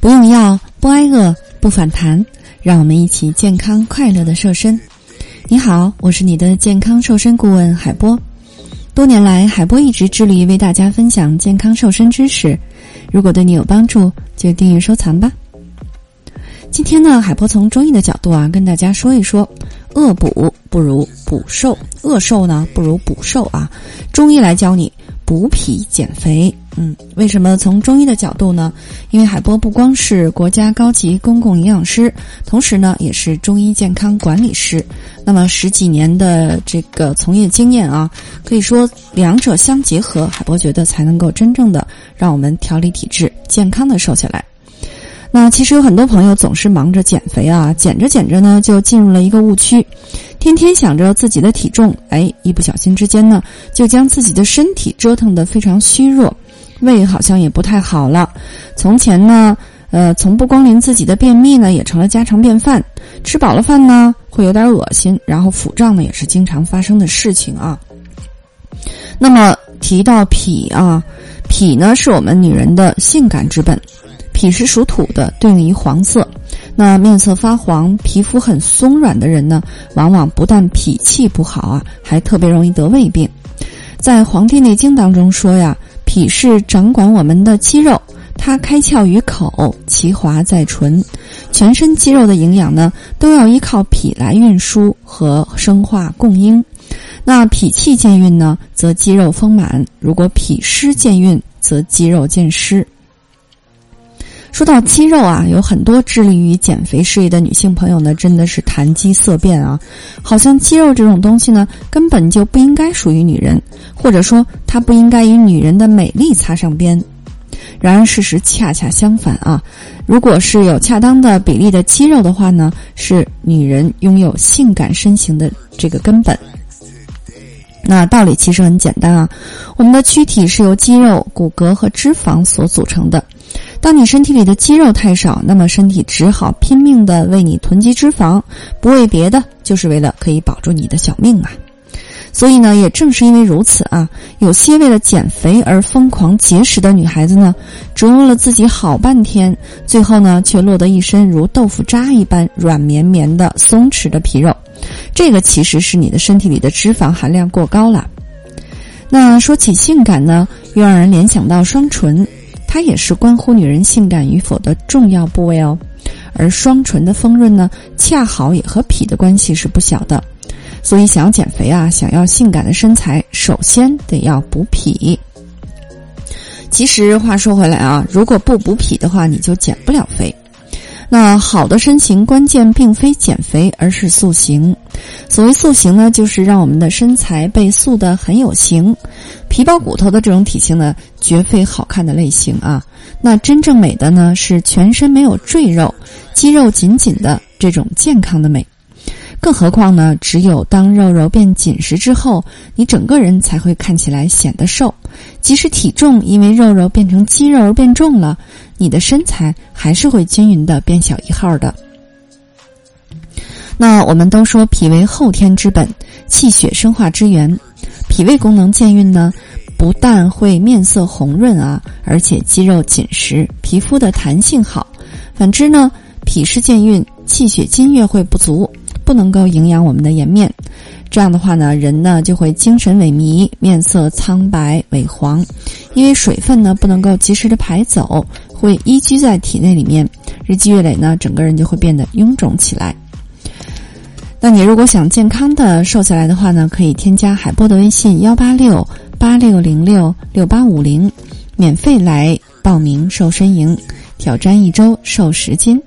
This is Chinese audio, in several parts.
不用药，不挨饿，不反弹，让我们一起健康快乐的瘦身。你好，我是你的健康瘦身顾问海波。多年来，海波一直致力于为大家分享健康瘦身知识。如果对你有帮助，就订阅收藏吧。今天呢，海波从中医的角度啊，跟大家说一说：恶补不如补瘦，饿瘦呢不如补瘦啊。中医来教你。补脾减肥，嗯，为什么从中医的角度呢？因为海波不光是国家高级公共营养师，同时呢也是中医健康管理师。那么十几年的这个从业经验啊，可以说两者相结合，海波觉得才能够真正的让我们调理体质，健康的瘦下来。那其实有很多朋友总是忙着减肥啊，减着减着呢，就进入了一个误区，天天想着自己的体重，哎，一不小心之间呢，就将自己的身体折腾得非常虚弱，胃好像也不太好了。从前呢，呃，从不光临自己的便秘呢，也成了家常便饭。吃饱了饭呢，会有点恶心，然后腹胀呢，也是经常发生的事情啊。那么提到脾啊，脾呢，是我们女人的性感之本。脾是属土的，对应于黄色。那面色发黄、皮肤很松软的人呢，往往不但脾气不好啊，还特别容易得胃病。在《黄帝内经》当中说呀，脾是掌管我们的肌肉，它开窍于口，其华在唇。全身肌肉的营养呢，都要依靠脾来运输和生化供应。那脾气健运呢，则肌肉丰满；如果脾湿健运，则肌肉健湿。说到肌肉啊，有很多致力于减肥事业的女性朋友呢，真的是谈肌色变啊，好像肌肉这种东西呢，根本就不应该属于女人，或者说它不应该与女人的美丽擦上边。然而事实恰恰相反啊，如果是有恰当的比例的肌肉的话呢，是女人拥有性感身形的这个根本。那道理其实很简单啊，我们的躯体是由肌肉、骨骼和脂肪所组成的。当你身体里的肌肉太少，那么身体只好拼命的为你囤积脂肪，不为别的，就是为了可以保住你的小命啊！所以呢，也正是因为如此啊，有些为了减肥而疯狂节食的女孩子呢，折磨了自己好半天，最后呢，却落得一身如豆腐渣一般软绵绵的松弛的皮肉。这个其实是你的身体里的脂肪含量过高了。那说起性感呢，又让人联想到双唇。它也是关乎女人性感与否的重要部位哦，而双唇的丰润呢，恰好也和脾的关系是不小的，所以想要减肥啊，想要性感的身材，首先得要补脾。其实话说回来啊，如果不补脾的话，你就减不了肥。那好的身形关键并非减肥，而是塑形。所谓塑形呢，就是让我们的身材被塑得很有型。皮包骨头的这种体型呢，绝非好看的类型啊。那真正美的呢，是全身没有赘肉，肌肉紧紧的这种健康的美。更何况呢，只有当肉肉变紧实之后，你整个人才会看起来显得瘦。即使体重因为肉肉变成肌肉而变重了，你的身材还是会均匀的变小一号的。那我们都说脾为后天之本，气血生化之源。脾胃功能健运呢，不但会面色红润啊，而且肌肉紧实，皮肤的弹性好。反之呢，脾湿健运，气血津液会不足。不能够营养我们的颜面，这样的话呢，人呢就会精神萎靡，面色苍白萎黄，因为水分呢不能够及时的排走，会依居在体内里面，日积月累呢，整个人就会变得臃肿起来。那你如果想健康的瘦下来的话呢，可以添加海波的微信幺八六八六零六六八五零，免费来报名瘦身营。挑战一周瘦十斤，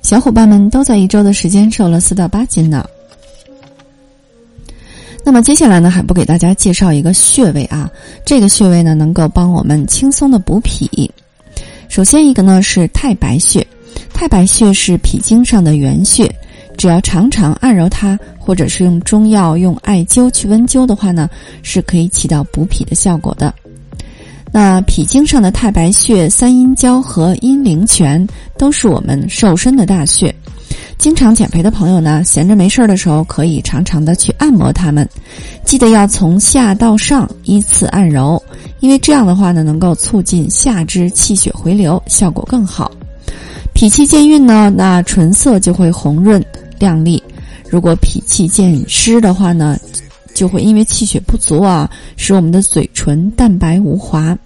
小伙伴们都在一周的时间瘦了四到八斤呢。那么接下来呢，还不给大家介绍一个穴位啊？这个穴位呢，能够帮我们轻松的补脾。首先一个呢是太白穴，太白穴是脾经上的原穴，只要常常按揉它，或者是用中药用艾灸去温灸的话呢，是可以起到补脾的效果的。那脾经上的太白穴、三阴交和阴陵泉都是我们瘦身的大穴。经常减肥的朋友呢，闲着没事儿的时候可以常常的去按摩它们。记得要从下到上依次按揉，因为这样的话呢，能够促进下肢气血回流，效果更好。脾气健运呢，那唇色就会红润亮丽；如果脾气渐湿的话呢，就会因为气血不足啊，使我们的嘴唇淡白无华。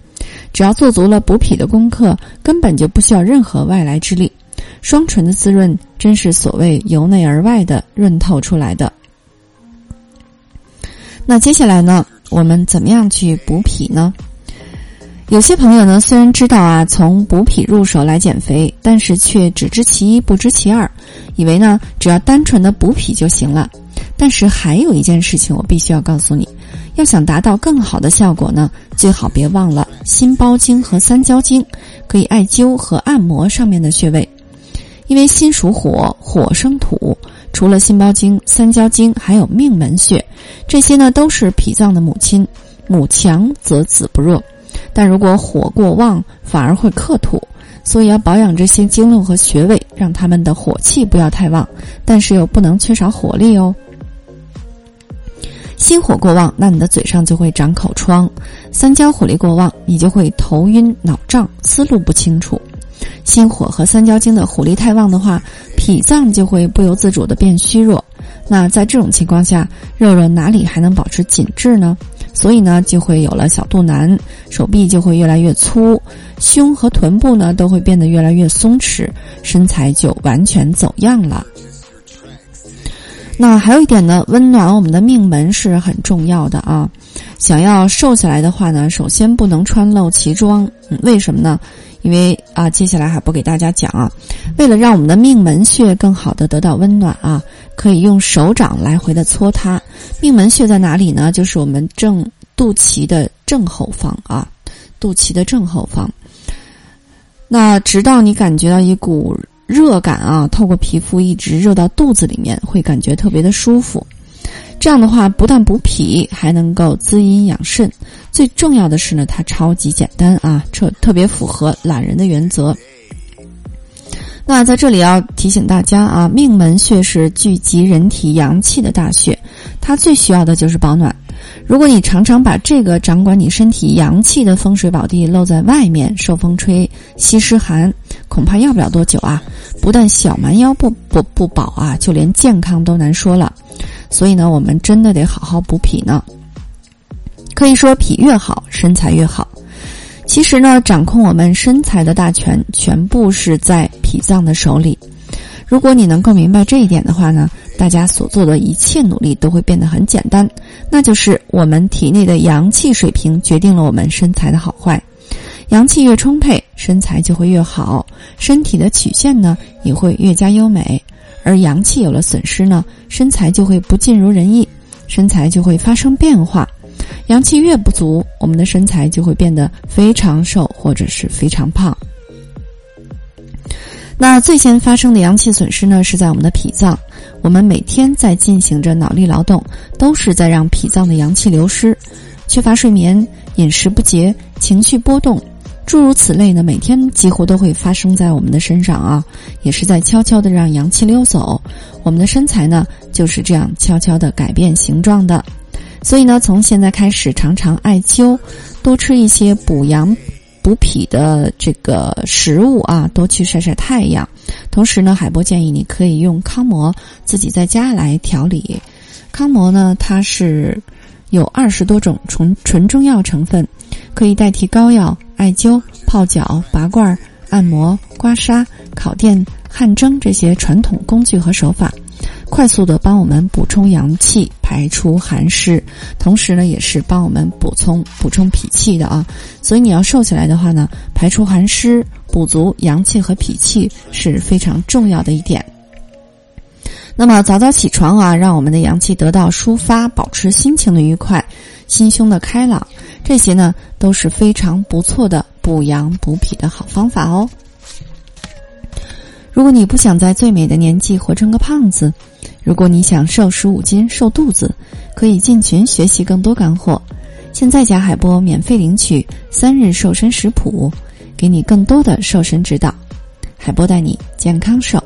只要做足了补脾的功课，根本就不需要任何外来之力。双唇的滋润，真是所谓由内而外的润透出来的。那接下来呢，我们怎么样去补脾呢？有些朋友呢，虽然知道啊，从补脾入手来减肥，但是却只知其一不知其二，以为呢，只要单纯的补脾就行了。但是还有一件事情，我必须要告诉你，要想达到更好的效果呢，最好别忘了心包经和三焦经，可以艾灸和按摩上面的穴位。因为心属火，火生土，除了心包经、三焦经，还有命门穴，这些呢都是脾脏的母亲，母强则子不弱。但如果火过旺，反而会克土，所以要保养这些经络和穴位，让他们的火气不要太旺，但是又不能缺少火力哦。心火过旺，那你的嘴上就会长口疮；三焦火力过旺，你就会头晕脑胀、思路不清楚。心火和三焦经的火力太旺的话，脾脏就会不由自主的变虚弱。那在这种情况下，肉肉哪里还能保持紧致呢？所以呢，就会有了小肚腩，手臂就会越来越粗，胸和臀部呢都会变得越来越松弛，身材就完全走样了。那还有一点呢，温暖我们的命门是很重要的啊。想要瘦下来的话呢，首先不能穿露脐装，为什么呢？因为啊，接下来还不给大家讲啊。为了让我们的命门穴更好的得到温暖啊，可以用手掌来回的搓它。命门穴在哪里呢？就是我们正肚脐的正后方啊，肚脐的正后方。那直到你感觉到一股热感啊，透过皮肤一直热到肚子里面，会感觉特别的舒服。这样的话，不但补脾，还能够滋阴养肾。最重要的是呢，它超级简单啊，特特别符合懒人的原则。那在这里要提醒大家啊，命门穴是聚集人体阳气的大穴，它最需要的就是保暖。如果你常常把这个掌管你身体阳气的风水宝地露在外面，受风吹、吸湿寒，恐怕要不了多久啊，不但小蛮腰不不不保啊，就连健康都难说了。所以呢，我们真的得好好补脾呢。可以说，脾越好，身材越好。其实呢，掌控我们身材的大权，全部是在脾脏的手里。如果你能够明白这一点的话呢，大家所做的一切努力都会变得很简单。那就是我们体内的阳气水平决定了我们身材的好坏。阳气越充沛，身材就会越好，身体的曲线呢也会越加优美。而阳气有了损失呢，身材就会不尽如人意，身材就会发生变化。阳气越不足，我们的身材就会变得非常瘦或者是非常胖。那最先发生的阳气损失呢，是在我们的脾脏。我们每天在进行着脑力劳动，都是在让脾脏的阳气流失。缺乏睡眠、饮食不节、情绪波动。诸如此类呢，每天几乎都会发生在我们的身上啊，也是在悄悄的让阳气溜走。我们的身材呢，就是这样悄悄的改变形状的。所以呢，从现在开始，常常艾灸，多吃一些补阳、补脾的这个食物啊，多去晒晒太阳。同时呢，海波建议你可以用康膜自己在家来调理。康膜呢，它是有二十多种纯纯中药成分，可以代替膏药。艾灸、泡脚、拔罐、按摩、刮痧、烤电、汗蒸这些传统工具和手法，快速的帮我们补充阳气、排出寒湿，同时呢，也是帮我们补充补充脾气的啊。所以你要瘦下来的话呢，排出寒湿、补足阳气和脾气是非常重要的一点。那么早早起床啊，让我们的阳气得到抒发，保持心情的愉快，心胸的开朗。这些呢都是非常不错的补阳补脾的好方法哦。如果你不想在最美的年纪活成个胖子，如果你想瘦十五斤瘦肚子，可以进群学习更多干货。现在加海波免费领取三日瘦身食谱，给你更多的瘦身指导。海波带你健康瘦。